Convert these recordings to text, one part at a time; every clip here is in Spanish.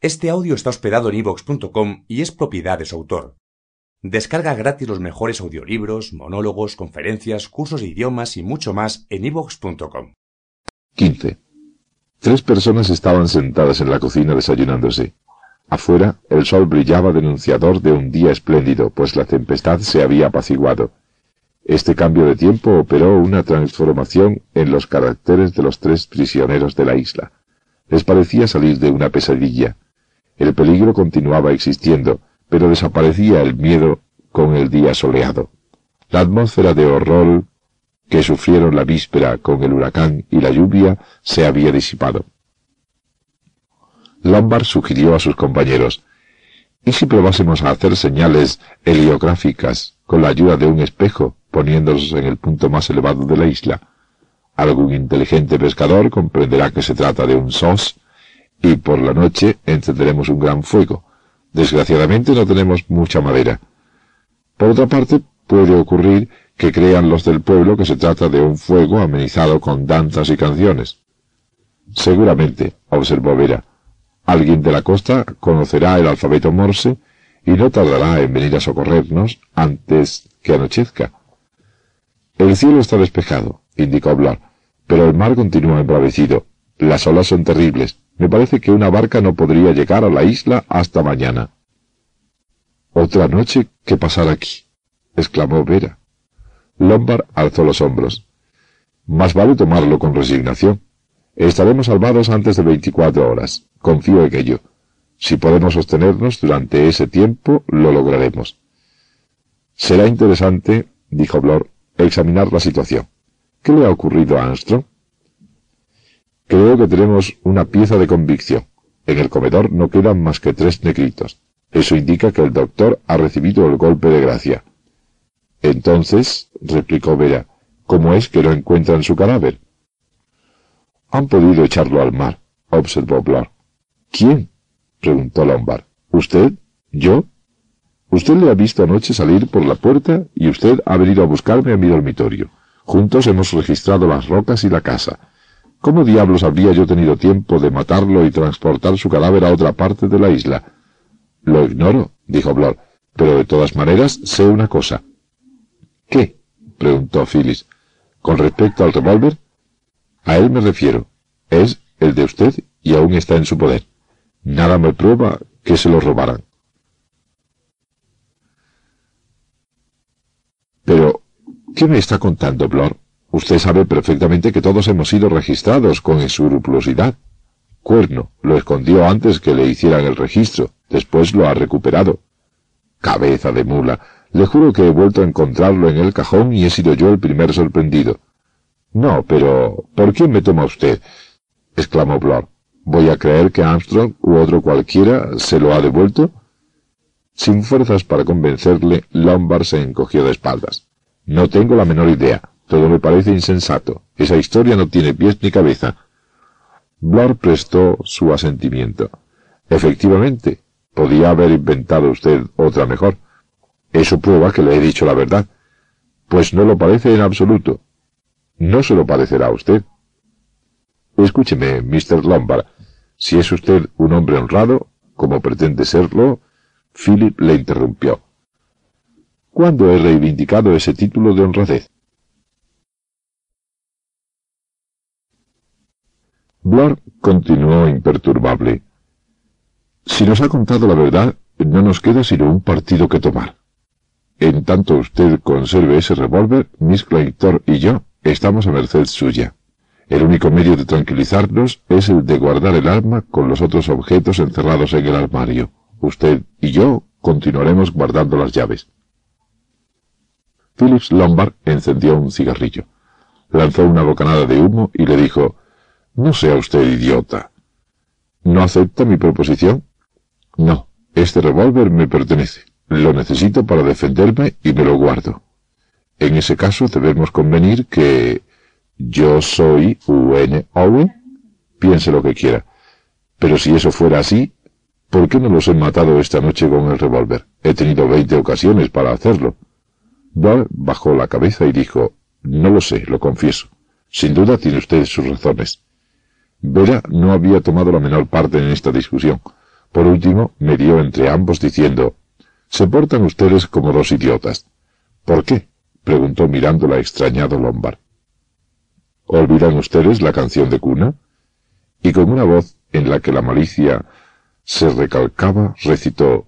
Este audio está hospedado en ivox.com y es propiedad de su autor. Descarga gratis los mejores audiolibros, monólogos, conferencias, cursos de idiomas y mucho más en ivox.com. 15. Tres personas estaban sentadas en la cocina desayunándose. Afuera, el sol brillaba denunciador de un día espléndido, pues la tempestad se había apaciguado. Este cambio de tiempo operó una transformación en los caracteres de los tres prisioneros de la isla. Les parecía salir de una pesadilla. El peligro continuaba existiendo, pero desaparecía el miedo con el día soleado. La atmósfera de horror que sufrieron la víspera con el huracán y la lluvia se había disipado. Lombard sugirió a sus compañeros, ¿y si probásemos a hacer señales heliográficas con la ayuda de un espejo, poniéndolos en el punto más elevado de la isla? Algún inteligente pescador comprenderá que se trata de un sos y por la noche encenderemos un gran fuego. Desgraciadamente no tenemos mucha madera. Por otra parte, puede ocurrir que crean los del pueblo que se trata de un fuego amenizado con danzas y canciones. Seguramente, observó Vera, alguien de la costa conocerá el alfabeto morse y no tardará en venir a socorrernos antes que anochezca. El cielo está despejado, indicó Blar, pero el mar continúa embravecido. Las olas son terribles. Me parece que una barca no podría llegar a la isla hasta mañana. Otra noche que pasar aquí, exclamó Vera. Lombard alzó los hombros. Más vale tomarlo con resignación. Estaremos salvados antes de veinticuatro horas. Confío en ello. Si podemos sostenernos durante ese tiempo, lo lograremos. Será interesante, dijo Blor, examinar la situación. ¿Qué le ha ocurrido a Armstrong? Creo que tenemos una pieza de convicción. En el comedor no quedan más que tres negritos. Eso indica que el doctor ha recibido el golpe de gracia. Entonces, replicó Vera, ¿cómo es que no encuentran su cadáver? Han podido echarlo al mar, observó Blor. ¿Quién? preguntó Lombard. ¿Usted? ¿Yo? Usted le ha visto anoche salir por la puerta y usted ha venido a buscarme a mi dormitorio. Juntos hemos registrado las rocas y la casa. ¿Cómo diablos habría yo tenido tiempo de matarlo y transportar su cadáver a otra parte de la isla? Lo ignoro, dijo Blor, pero de todas maneras sé una cosa. ¿Qué? preguntó Phyllis. Con respecto al revólver, a él me refiero. Es el de usted y aún está en su poder. Nada me prueba que se lo robaran. Pero, ¿qué me está contando, Blor? Usted sabe perfectamente que todos hemos sido registrados con escrupulosidad. Cuerno lo escondió antes que le hicieran el registro, después lo ha recuperado. Cabeza de mula. Le juro que he vuelto a encontrarlo en el cajón y he sido yo el primer sorprendido. No, pero ¿por quién me toma usted? exclamó Blor. ¿Voy a creer que Armstrong u otro cualquiera se lo ha devuelto? Sin fuerzas para convencerle, Lombard se encogió de espaldas. No tengo la menor idea. Todo me parece insensato. Esa historia no tiene pies ni cabeza. Blor prestó su asentimiento. Efectivamente, podía haber inventado usted otra mejor. Eso prueba que le he dicho la verdad. Pues no lo parece en absoluto. No se lo parecerá a usted. Escúcheme, Mr. Lombard. Si es usted un hombre honrado, como pretende serlo, Philip le interrumpió. ¿Cuándo he reivindicado ese título de honradez? Continuó imperturbable. Si nos ha contado la verdad, no nos queda sino un partido que tomar. En tanto usted conserve ese revólver, Miss Claytor y yo estamos a merced suya. El único medio de tranquilizarnos es el de guardar el arma con los otros objetos encerrados en el armario. Usted y yo continuaremos guardando las llaves. Phillips Lombard encendió un cigarrillo, lanzó una bocanada de humo y le dijo no sea usted idiota. ¿No acepta mi proposición? No, este revólver me pertenece. Lo necesito para defenderme y me lo guardo. En ese caso debemos convenir que yo soy U.N. Owen. Piense lo que quiera. Pero si eso fuera así, ¿por qué no los he matado esta noche con el revólver? He tenido veinte ocasiones para hacerlo. Ball bajó la cabeza y dijo, no lo sé, lo confieso. Sin duda tiene usted sus razones. Vera no había tomado la menor parte en esta discusión. Por último, me dio entre ambos diciendo, se portan ustedes como dos idiotas. ¿Por qué? preguntó mirándola extrañado Lombard. ¿Olvidan ustedes la canción de cuna? Y con una voz en la que la malicia se recalcaba, recitó,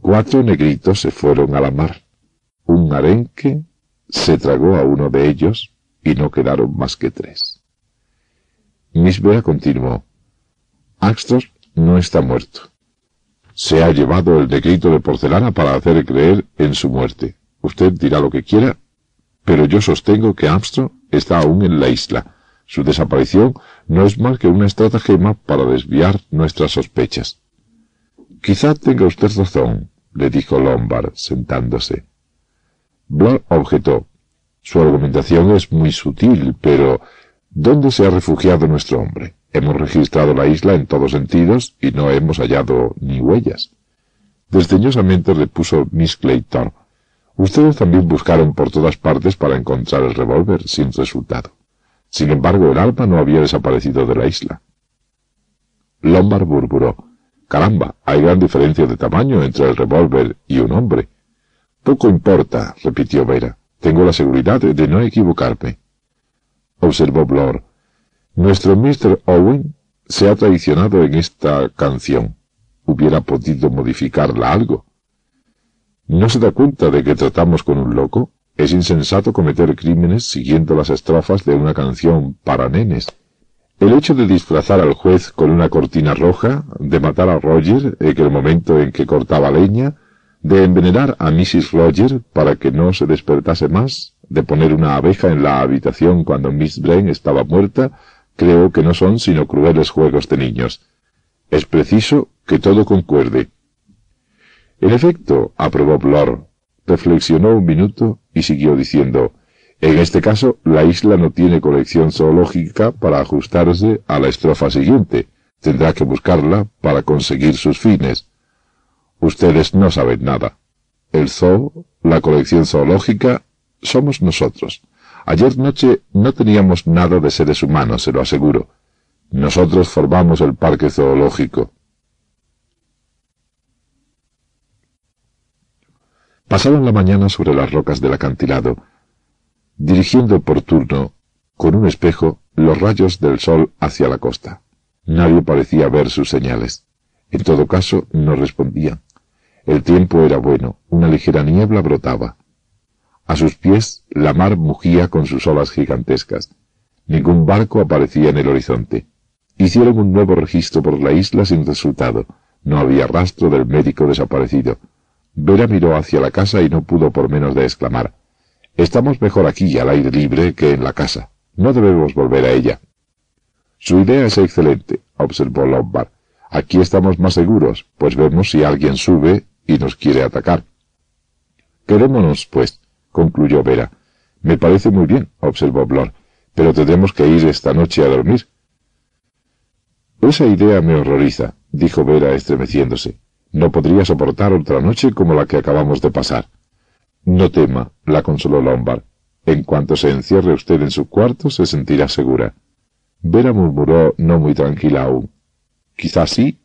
Cuatro negritos se fueron a la mar. Un arenque se tragó a uno de ellos y no quedaron más que tres. Miss Bea continuó, Axtor no está muerto. Se ha llevado el negrito de porcelana para hacer creer en su muerte. Usted dirá lo que quiera, pero yo sostengo que Armstrong está aún en la isla. Su desaparición no es más que una estratagema para desviar nuestras sospechas. Quizá tenga usted razón, le dijo Lombard, sentándose. Blood objetó. Su argumentación es muy sutil, pero ¿dónde se ha refugiado nuestro hombre? Hemos registrado la isla en todos sentidos y no hemos hallado ni huellas. Desdeñosamente repuso Miss Clayton. Ustedes también buscaron por todas partes para encontrar el revólver sin resultado. Sin embargo, el arma no había desaparecido de la isla. Lombard murmuró. Caramba, hay gran diferencia de tamaño entre el revólver y un hombre. Poco importa, repitió Vera. Tengo la seguridad de no equivocarme. Observó Blor. Nuestro Mr. Owen se ha traicionado en esta canción. Hubiera podido modificarla algo. ¿No se da cuenta de que tratamos con un loco? Es insensato cometer crímenes siguiendo las estrofas de una canción para nenes. El hecho de disfrazar al juez con una cortina roja, de matar a Roger en el momento en que cortaba leña, de envenenar a Mrs. Roger para que no se despertase más, de poner una abeja en la habitación cuando Miss Brain estaba muerta, creo que no son sino crueles juegos de niños. Es preciso que todo concuerde. En efecto, aprobó Blor, reflexionó un minuto y siguió diciendo, en este caso, la isla no tiene colección zoológica para ajustarse a la estrofa siguiente. Tendrá que buscarla para conseguir sus fines. Ustedes no saben nada. El zoo, la colección zoológica, somos nosotros. Ayer noche no teníamos nada de seres humanos, se lo aseguro. Nosotros formamos el parque zoológico. Pasaron la mañana sobre las rocas del acantilado, dirigiendo por turno, con un espejo, los rayos del sol hacia la costa. Nadie parecía ver sus señales. En todo caso, no respondían. El tiempo era bueno, una ligera niebla brotaba. A sus pies la mar mugía con sus olas gigantescas. Ningún barco aparecía en el horizonte. Hicieron un nuevo registro por la isla sin resultado. No había rastro del médico desaparecido. Vera miró hacia la casa y no pudo por menos de exclamar Estamos mejor aquí al aire libre que en la casa. No debemos volver a ella. Su idea es excelente, observó Lombard. Aquí estamos más seguros, pues vemos si alguien sube y nos quiere atacar. Quedémonos, pues, concluyó Vera. Me parece muy bien, observó Blor, pero tendremos que ir esta noche a dormir. Esa idea me horroriza, dijo Vera estremeciéndose. No podría soportar otra noche como la que acabamos de pasar. No tema, la consoló Lombard. En cuanto se encierre usted en su cuarto, se sentirá segura. Vera murmuró no muy tranquila aún. Quizás sí,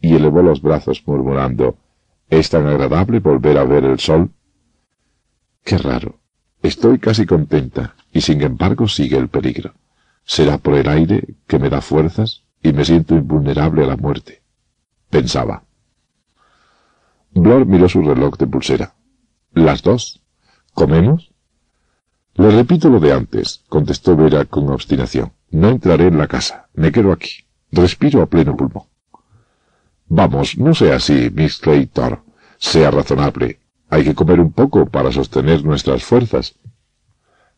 y elevó los brazos murmurando, ¿es tan agradable volver a ver el sol? Qué raro. Estoy casi contenta, y sin embargo sigue el peligro. Será por el aire que me da fuerzas y me siento invulnerable a la muerte. Pensaba. Blor miró su reloj de pulsera. Las dos. ¿Comemos? Le repito lo de antes, contestó Vera con obstinación. No entraré en la casa. Me quedo aquí. Respiro a pleno pulmón. Vamos, no sea así, Miss Claytor. Sea razonable. Hay que comer un poco para sostener nuestras fuerzas.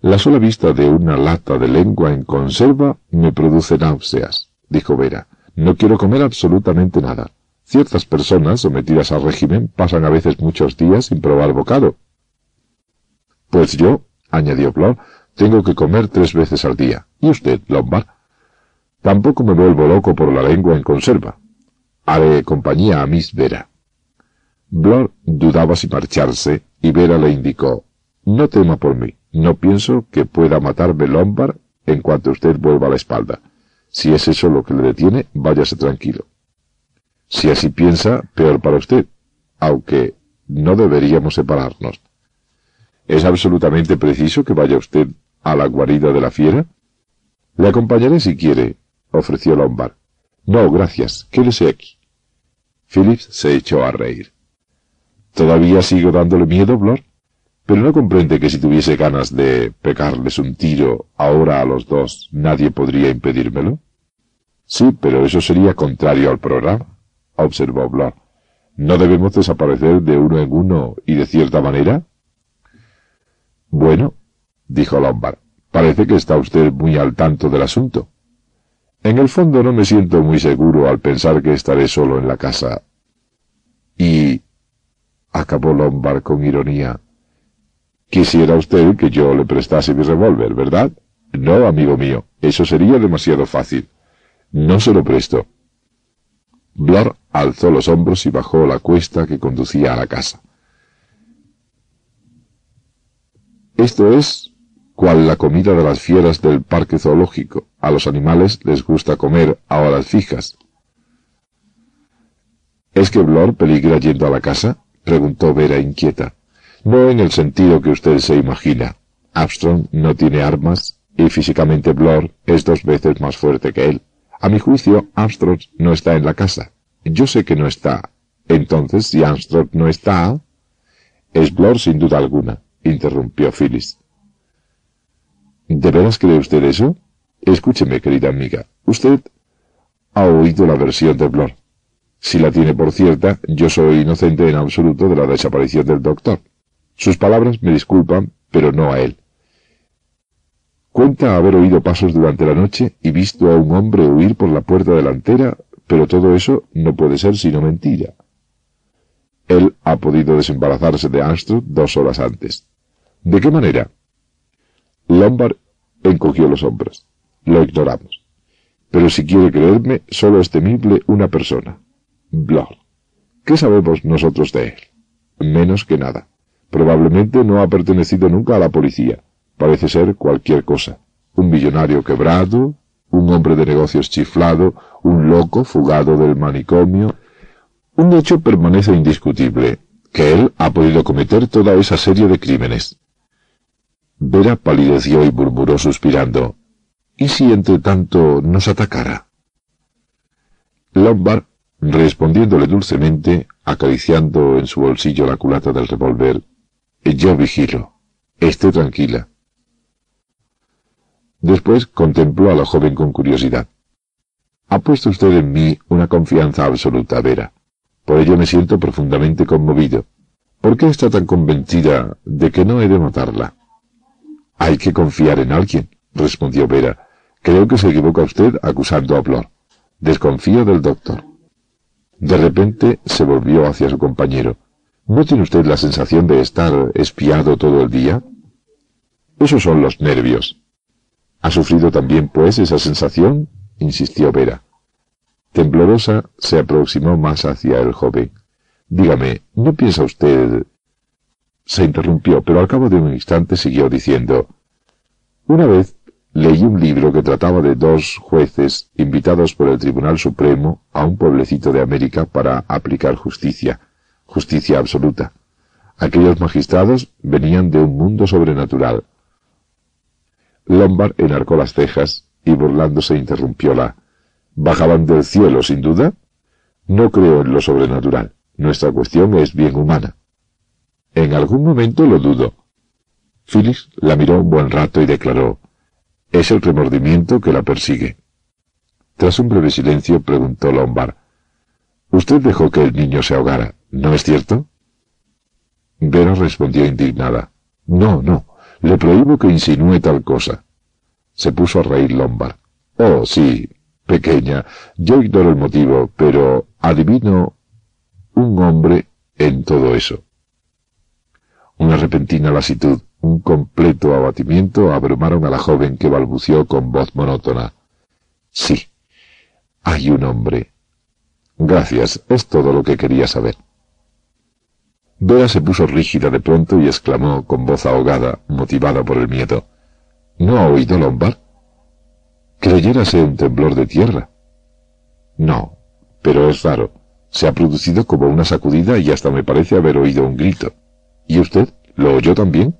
La sola vista de una lata de lengua en conserva me produce náuseas, dijo Vera. No quiero comer absolutamente nada. Ciertas personas sometidas al régimen pasan a veces muchos días sin probar bocado. Pues yo, añadió Blor, tengo que comer tres veces al día. ¿Y usted, Lombard? Tampoco me vuelvo loco por la lengua en conserva. Haré compañía a Miss Vera. Blor dudaba si marcharse y Vera le indicó, no tema por mí, no pienso que pueda matarme Lombard en cuanto usted vuelva a la espalda. Si es eso lo que le detiene, váyase tranquilo. Si así piensa, peor para usted, aunque no deberíamos separarnos. ¿Es absolutamente preciso que vaya usted a la guarida de la fiera? Le acompañaré si quiere, ofreció Lombard. No, gracias, quédese aquí. Phillips se echó a reír. ¿Todavía sigo dándole miedo, Blor? Pero no comprende que si tuviese ganas de pegarles un tiro ahora a los dos, nadie podría impedírmelo. Sí, pero eso sería contrario al programa, observó Blor. ¿No debemos desaparecer de uno en uno y de cierta manera? Bueno, dijo Lombard, parece que está usted muy al tanto del asunto. En el fondo no me siento muy seguro al pensar que estaré solo en la casa. Y... acabó Lombard con ironía. Quisiera usted que yo le prestase mi revólver, ¿verdad? No, amigo mío, eso sería demasiado fácil. No se lo presto. Blor alzó los hombros y bajó la cuesta que conducía a la casa. Esto es cual la comida de las fieras del parque zoológico. A los animales les gusta comer a horas fijas. ¿Es que Blor peligra yendo a la casa? Preguntó Vera inquieta. No en el sentido que usted se imagina. Armstrong no tiene armas y físicamente Blor es dos veces más fuerte que él. A mi juicio, Armstrong no está en la casa. Yo sé que no está. Entonces, si Armstrong no está... Es Blor sin duda alguna, interrumpió Phyllis. ¿De veras cree usted eso? Escúcheme, querida amiga. Usted ha oído la versión de Blor. Si la tiene por cierta, yo soy inocente en absoluto de la desaparición del doctor. Sus palabras me disculpan, pero no a él. Cuenta haber oído pasos durante la noche y visto a un hombre huir por la puerta delantera, pero todo eso no puede ser sino mentira. Él ha podido desembarazarse de Armstrong dos horas antes. ¿De qué manera? Lombard encogió los hombros. Lo ignoramos. Pero si quiere creerme, solo es temible una persona. Blor. ¿Qué sabemos nosotros de él? Menos que nada. Probablemente no ha pertenecido nunca a la policía. Parece ser cualquier cosa. Un millonario quebrado, un hombre de negocios chiflado, un loco fugado del manicomio. Un hecho permanece indiscutible, que él ha podido cometer toda esa serie de crímenes. Vera palideció y murmuró suspirando. ¿Y si entre tanto nos atacara? Lombard, respondiéndole dulcemente, acariciando en su bolsillo la culata del revólver, yo vigilo. Esté tranquila. Después contempló a la joven con curiosidad. Ha puesto usted en mí una confianza absoluta, Vera. Por ello me siento profundamente conmovido. ¿Por qué está tan convencida de que no he de matarla? Hay que confiar en alguien, respondió Vera. Creo que se equivoca usted acusando a Blor. Desconfío del doctor. De repente se volvió hacia su compañero. ¿No tiene usted la sensación de estar espiado todo el día? Esos son los nervios. ¿Ha sufrido también, pues, esa sensación? insistió Vera. Temblorosa se aproximó más hacia el joven. Dígame, ¿no piensa usted se interrumpió, pero al cabo de un instante siguió diciendo Una vez leí un libro que trataba de dos jueces invitados por el Tribunal Supremo a un pueblecito de América para aplicar justicia, justicia absoluta. Aquellos magistrados venían de un mundo sobrenatural. Lombard enarcó las cejas y burlándose interrumpióla. ¿Bajaban del cielo, sin duda? No creo en lo sobrenatural. Nuestra cuestión es bien humana. En algún momento lo dudo. Phyllis la miró un buen rato y declaró, es el remordimiento que la persigue. Tras un breve silencio preguntó Lombard, Usted dejó que el niño se ahogara, ¿no es cierto? Vera respondió indignada, No, no, le prohíbo que insinúe tal cosa. Se puso a reír Lombard. Oh, sí, pequeña, yo ignoro el motivo, pero adivino un hombre en todo eso. Una repentina lasitud, un completo abatimiento abrumaron a la joven que balbució con voz monótona. Sí, hay un hombre. Gracias, es todo lo que quería saber. Vera se puso rígida de pronto y exclamó con voz ahogada, motivada por el miedo. ¿No ha oído Lombard? Creyérase un temblor de tierra. No, pero es raro. Se ha producido como una sacudida y hasta me parece haber oído un grito. ¿Y usted? ¿Lo oyó también?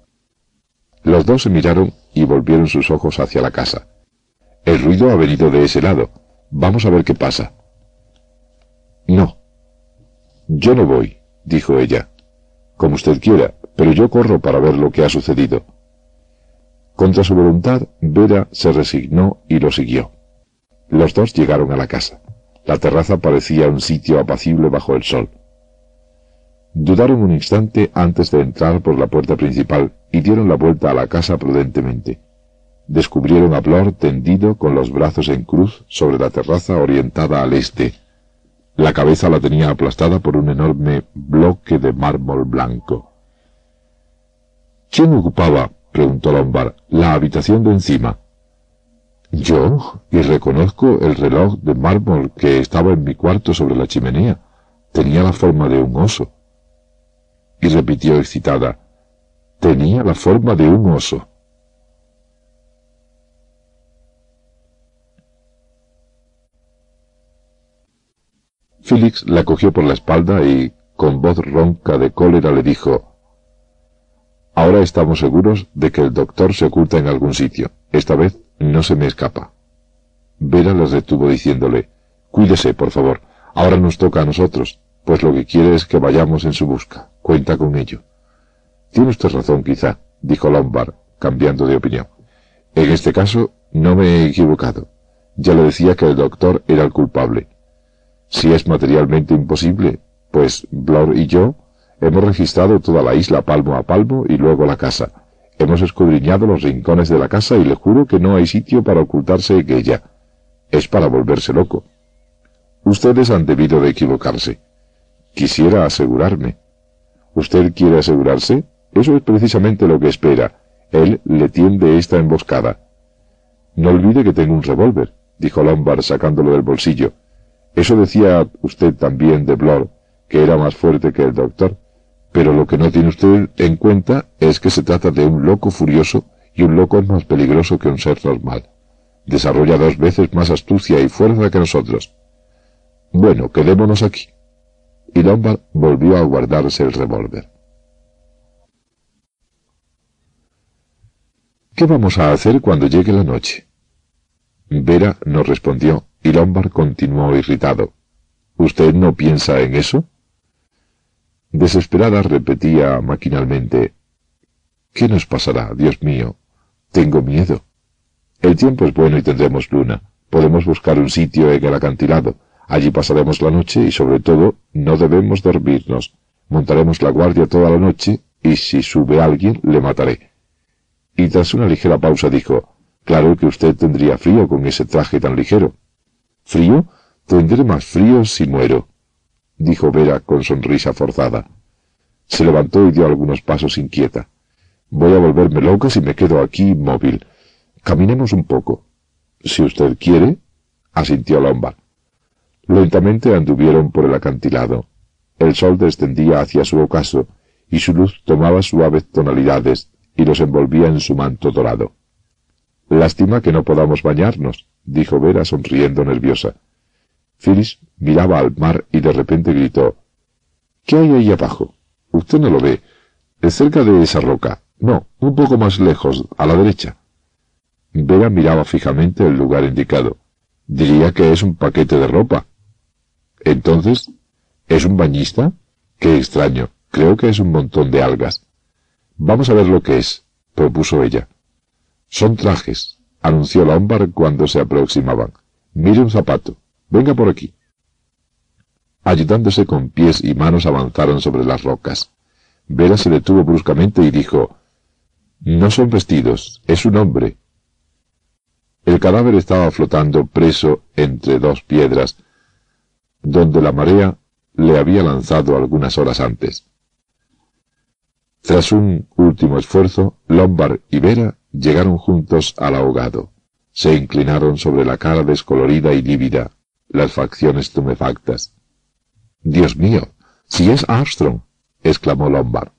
Los dos se miraron y volvieron sus ojos hacia la casa. El ruido ha venido de ese lado. Vamos a ver qué pasa. No. Yo no voy, dijo ella. Como usted quiera, pero yo corro para ver lo que ha sucedido. Contra su voluntad, Vera se resignó y lo siguió. Los dos llegaron a la casa. La terraza parecía un sitio apacible bajo el sol. Dudaron un instante antes de entrar por la puerta principal y dieron la vuelta a la casa prudentemente. Descubrieron a Blor tendido con los brazos en cruz sobre la terraza orientada al este. La cabeza la tenía aplastada por un enorme bloque de mármol blanco. ¿Quién ocupaba, preguntó Lombard, la habitación de encima? Yo, y reconozco el reloj de mármol que estaba en mi cuarto sobre la chimenea. Tenía la forma de un oso. Y repitió excitada, tenía la forma de un oso. Félix la cogió por la espalda y, con voz ronca de cólera, le dijo, Ahora estamos seguros de que el doctor se oculta en algún sitio. Esta vez no se me escapa. Vera les retuvo diciéndole, Cuídese, por favor. Ahora nos toca a nosotros, pues lo que quiere es que vayamos en su busca. Cuenta con ello. Tiene usted razón, quizá, dijo Lombard, cambiando de opinión. En este caso, no me he equivocado. Ya le decía que el doctor era el culpable. Si es materialmente imposible, pues Blor y yo hemos registrado toda la isla palmo a palmo y luego la casa. Hemos escudriñado los rincones de la casa y le juro que no hay sitio para ocultarse en ella. Es para volverse loco. Ustedes han debido de equivocarse. Quisiera asegurarme. ¿Usted quiere asegurarse? Eso es precisamente lo que espera. Él le tiende esta emboscada. No olvide que tengo un revólver, dijo Lombard sacándolo del bolsillo. Eso decía usted también de Blor, que era más fuerte que el doctor, pero lo que no tiene usted en cuenta es que se trata de un loco furioso y un loco es más peligroso que un ser normal. Desarrolla dos veces más astucia y fuerza que nosotros. Bueno, quedémonos aquí. Y Lombard volvió a guardarse el revólver. ¿Qué vamos a hacer cuando llegue la noche? Vera no respondió y Lombard continuó irritado. ¿Usted no piensa en eso? Desesperada repetía maquinalmente, ¿Qué nos pasará, Dios mío? Tengo miedo. El tiempo es bueno y tendremos luna. Podemos buscar un sitio en el acantilado. Allí pasaremos la noche y sobre todo no debemos dormirnos. Montaremos la guardia toda la noche y si sube alguien le mataré. Y tras una ligera pausa dijo, Claro que usted tendría frío con ese traje tan ligero. ¿Frío? Tendré más frío si muero, dijo Vera con sonrisa forzada. Se levantó y dio algunos pasos inquieta. Voy a volverme loca si me quedo aquí inmóvil. Caminemos un poco. Si usted quiere, asintió Lombard. Lentamente anduvieron por el acantilado. El sol descendía hacia su ocaso, y su luz tomaba suaves tonalidades y los envolvía en su manto dorado. Lástima que no podamos bañarnos, dijo Vera sonriendo nerviosa. Phyllis miraba al mar y de repente gritó ¿Qué hay ahí abajo? Usted no lo ve. Es cerca de esa roca. No, un poco más lejos, a la derecha. Vera miraba fijamente el lugar indicado. Diría que es un paquete de ropa. Entonces, ¿es un bañista? Qué extraño. Creo que es un montón de algas. Vamos a ver lo que es, propuso ella. Son trajes, anunció Lombard cuando se aproximaban. Mire un zapato. Venga por aquí. Ayudándose con pies y manos avanzaron sobre las rocas. Vera se detuvo bruscamente y dijo, No son vestidos, es un hombre. El cadáver estaba flotando preso entre dos piedras, donde la marea le había lanzado algunas horas antes. Tras un último esfuerzo, Lombard y Vera llegaron juntos al ahogado. Se inclinaron sobre la cara descolorida y lívida, las facciones tumefactas. Dios mío, si es Armstrong, exclamó Lombard.